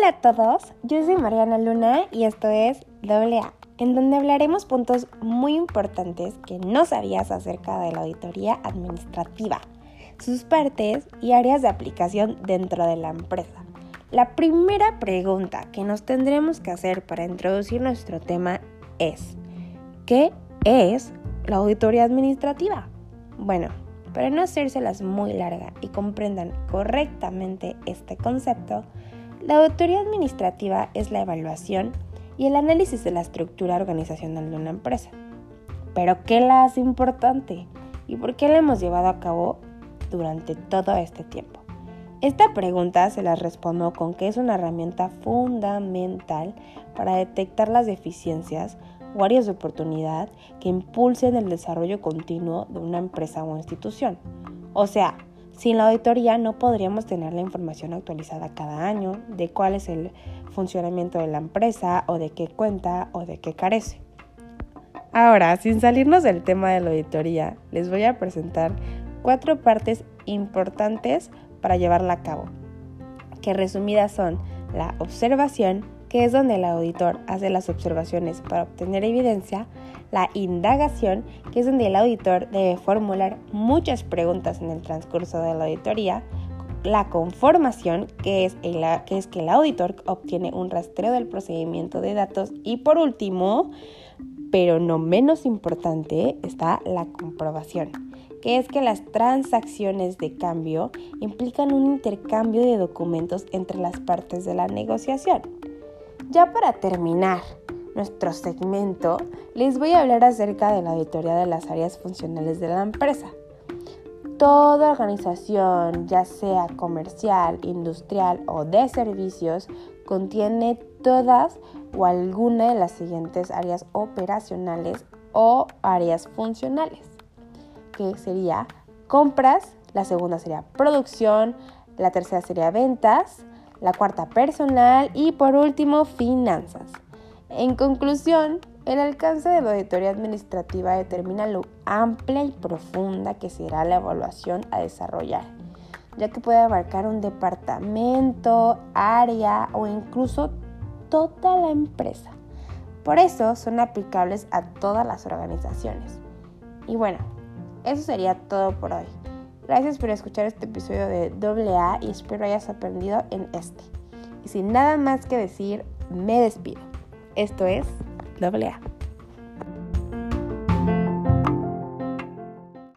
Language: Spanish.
Hola a todos, yo soy Mariana Luna y esto es AA, en donde hablaremos puntos muy importantes que no sabías acerca de la auditoría administrativa, sus partes y áreas de aplicación dentro de la empresa. La primera pregunta que nos tendremos que hacer para introducir nuestro tema es, ¿qué es la auditoría administrativa? Bueno, para no hacérselas muy larga y comprendan correctamente este concepto, la auditoría administrativa es la evaluación y el análisis de la estructura organizacional de una empresa. Pero ¿qué la hace importante? ¿Y por qué la hemos llevado a cabo durante todo este tiempo? Esta pregunta se la respondo con que es una herramienta fundamental para detectar las deficiencias o áreas de oportunidad que impulsen el desarrollo continuo de una empresa o institución. O sea, sin la auditoría no podríamos tener la información actualizada cada año de cuál es el funcionamiento de la empresa o de qué cuenta o de qué carece. Ahora, sin salirnos del tema de la auditoría, les voy a presentar cuatro partes importantes para llevarla a cabo, que resumidas son la observación, que es donde el auditor hace las observaciones para obtener evidencia, la indagación, que es donde el auditor debe formular muchas preguntas en el transcurso de la auditoría, la conformación, que es, que es que el auditor obtiene un rastreo del procedimiento de datos y por último, pero no menos importante, está la comprobación, que es que las transacciones de cambio implican un intercambio de documentos entre las partes de la negociación. Ya para terminar nuestro segmento, les voy a hablar acerca de la auditoría de las áreas funcionales de la empresa. Toda organización, ya sea comercial, industrial o de servicios, contiene todas o alguna de las siguientes áreas operacionales o áreas funcionales, que sería compras, la segunda sería producción, la tercera sería ventas, la cuarta personal y por último finanzas. En conclusión, el alcance de la auditoría administrativa determina lo amplia y profunda que será la evaluación a desarrollar, ya que puede abarcar un departamento, área o incluso toda la empresa. Por eso son aplicables a todas las organizaciones. Y bueno, eso sería todo por hoy. Gracias por escuchar este episodio de AA y espero hayas aprendido en este. Y sin nada más que decir, me despido. Esto es AA.